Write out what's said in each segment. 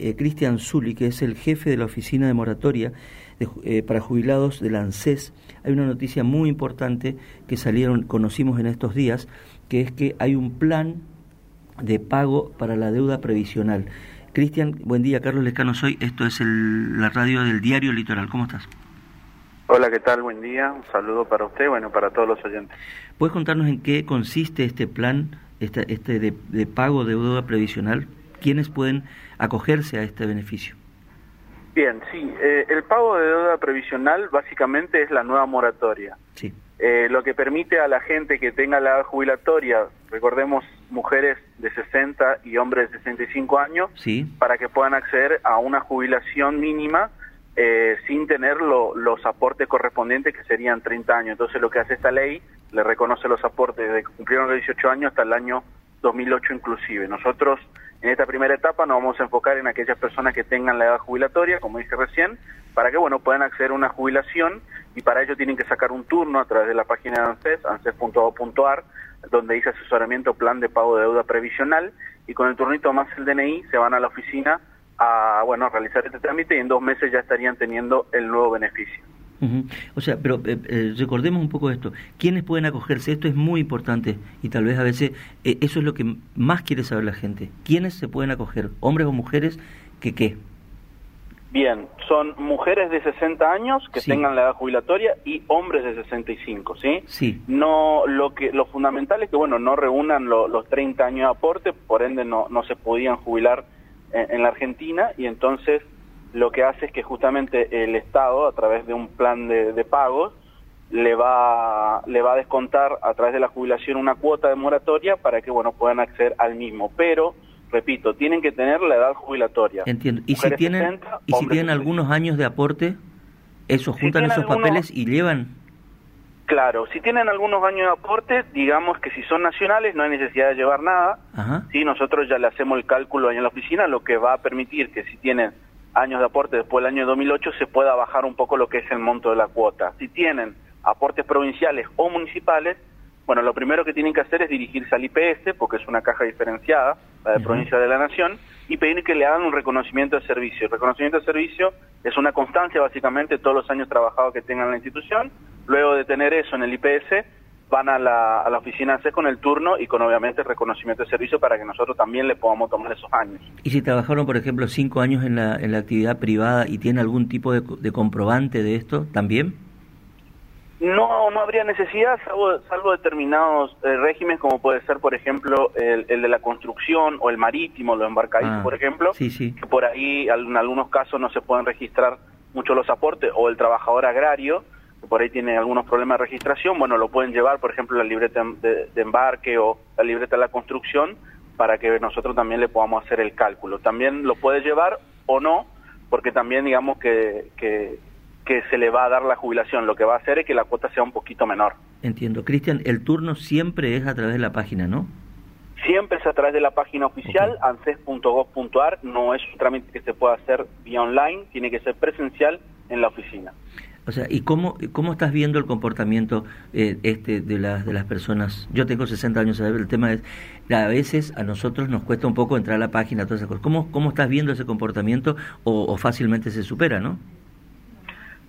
eh, Cristian Zulli, que es el jefe de la oficina de moratoria eh, para jubilados de la ANSES. Hay una noticia muy importante que salieron, conocimos en estos días, que es que hay un plan de pago para la deuda previsional. Cristian, buen día, Carlos Lescano soy, esto es la radio del Diario Litoral, ¿cómo estás? Hola, ¿qué tal? Buen día, un saludo para usted, bueno, para todos los oyentes. ¿Puedes contarnos en qué consiste este plan, este, este de, pago de deuda previsional? ¿Quiénes pueden acogerse a este beneficio? Bien, sí, eh, el pago de deuda previsional básicamente es la nueva moratoria. Sí. Eh, lo que permite a la gente que tenga la edad jubilatoria, recordemos mujeres de 60 y hombres de 65 años, sí. para que puedan acceder a una jubilación mínima eh, sin tener los aportes correspondientes que serían 30 años. Entonces lo que hace esta ley le reconoce los aportes desde que cumplieron los 18 años hasta el año 2008 inclusive. Nosotros en esta primera etapa nos vamos a enfocar en aquellas personas que tengan la edad jubilatoria, como dije recién, para que bueno puedan acceder a una jubilación y para ello tienen que sacar un turno a través de la página de ANSES, anses.gov.ar, donde dice asesoramiento plan de pago de deuda previsional y con el turnito más el DNI se van a la oficina a bueno a realizar este trámite y en dos meses ya estarían teniendo el nuevo beneficio. O sea, pero eh, eh, recordemos un poco esto. ¿Quiénes pueden acogerse? Esto es muy importante y tal vez a veces eh, eso es lo que más quiere saber la gente. ¿Quiénes se pueden acoger? ¿Hombres o mujeres? ¿Que qué? Bien, son mujeres de 60 años que tengan la edad jubilatoria y hombres de 65, ¿sí? Sí. No, lo que lo fundamental es que bueno, no reúnan los 30 años de aporte, por ende no no se podían jubilar en, la Argentina y entonces lo que hace es que justamente el Estado, a través de un plan de, pagos, le va, le va a descontar a través de la jubilación una cuota de moratoria para que bueno puedan acceder al mismo. Pero, repito, tienen que tener la edad jubilatoria. Entiendo. ¿Y si tienen, ¿y si tienen algunos años de aporte, eso juntan esos papeles y llevan? Claro, si tienen algunos años de aporte, digamos que si son nacionales no hay necesidad de llevar nada. Si nosotros ya le hacemos el cálculo ahí en la oficina, lo que va a permitir que si tienen años de aporte después del año 2008 se pueda bajar un poco lo que es el monto de la cuota. Si tienen aportes provinciales o municipales, bueno, lo primero que tienen que hacer es dirigirse al IPS, porque es una caja diferenciada, la de provincia de la Nación, y pedir que le hagan un reconocimiento de servicio. El reconocimiento de servicio es una constancia, básicamente, todos los años trabajados que tengan en la institución. Luego de tener eso en el IPS, van a la, a la oficina C con el turno y con, obviamente, el reconocimiento de servicio para que nosotros también le podamos tomar esos años. ¿Y si trabajaron, por ejemplo, cinco años en la, en la actividad privada y tienen algún tipo de, de comprobante de esto, también? No, no habría necesidad, salvo, determinados eh, regímenes, como puede ser, por ejemplo, el, de la construcción o el marítimo, los embarcadistas, ah, por ejemplo, que por ahí en algunos casos no se pueden registrar mucho los aportes, o el trabajador agrario, que por ahí tiene algunos problemas de registración, bueno, lo pueden llevar, por ejemplo, la libreta de, embarque o la libreta de la construcción, para que nosotros también le podamos hacer el cálculo. También lo puede llevar o no, porque también digamos que, que que se le va a dar la jubilación. Lo que va a hacer es que la cuota sea un poquito menor. Entiendo. Cristian, el turno siempre es a través de la página, ¿no? Siempre es a través de la página oficial, anses.gov.ar. No es un trámite que se pueda hacer vía online, tiene que ser presencial en la oficina. O sea, ¿y cómo, cómo estás viendo el comportamiento eh, este de las, de las personas? Yo tengo 60 años, el tema es, a veces a nosotros nos cuesta un poco entrar a la página, todas esas cosas. ¿Cómo, cómo estás viendo ese comportamiento o, o fácilmente se supera, no?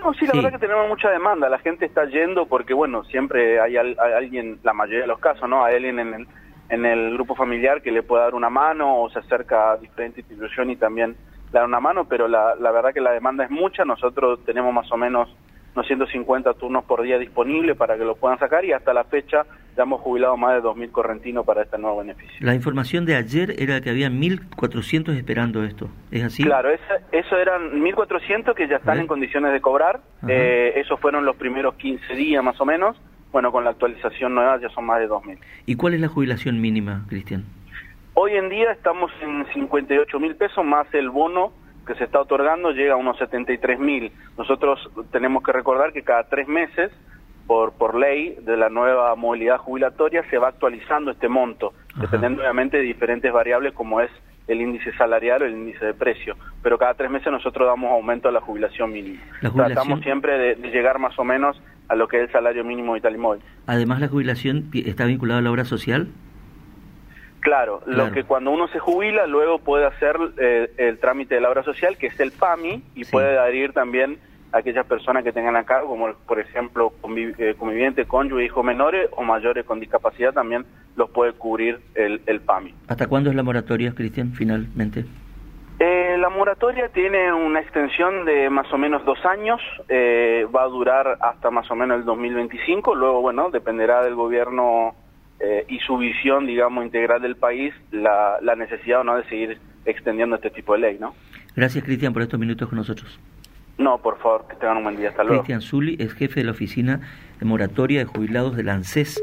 No, sí, la verdad que tenemos mucha demanda. La gente está yendo porque, bueno, siempre hay, alguien, la mayoría de los casos, ¿no? Hay alguien en el, en el grupo familiar que le pueda dar una mano o se acerca a diferentes instituciones y también le da una mano, pero la, la verdad que la demanda es mucha. Nosotros tenemos más o menos unos 150 turnos por día disponibles para que lo puedan sacar y hasta la fecha ya hemos jubilado más de 2.000 correntinos para este nuevo beneficio. La información de ayer era que había 1.400 esperando esto, ¿es así? Claro, eso eran 1.400 que ya están en condiciones de cobrar, eh, esos fueron los primeros 15 días más o menos, bueno, con la actualización nueva ya son más de 2.000. ¿Y cuál es la jubilación mínima, Cristian? Hoy en día estamos en 58 mil pesos más el bono que se está otorgando llega a unos 73 mil. Nosotros tenemos que recordar que cada tres meses, por, por ley de la nueva movilidad jubilatoria, se va actualizando este monto, dependiendo obviamente de diferentes variables como es el índice salarial o el índice de precio. Pero cada tres meses nosotros damos aumento a la jubilación mínima. Tratamos siempre de, llegar más o menos a lo que es el salario mínimo vital y móvil. Además, ¿la jubilación está vinculada a la obra social? Claro, lo que cuando uno se jubila, luego puede hacer eh, el trámite de la obra social, que es el PAMI, y puede adherir también a aquellas personas que tengan a cargo, como por ejemplo eh, conviviente, cónyuge, hijos menores o mayores con discapacidad, también los puede cubrir el, el PAMI. ¿Hasta cuándo es la moratoria, Cristian, finalmente? Eh, la moratoria tiene una extensión de más o menos dos años, eh, va a durar hasta más o menos el 2025, luego, bueno, dependerá del gobierno eh, y su visión, digamos, integral del país, la, la necesidad o no de seguir extendiendo este tipo de ley, ¿no? Gracias, Cristian, por estos minutos con nosotros. No, por favor, que tengan un buen día. Hasta luego. Cristian Zuli es jefe de la oficina de moratoria de jubilados del ANSES.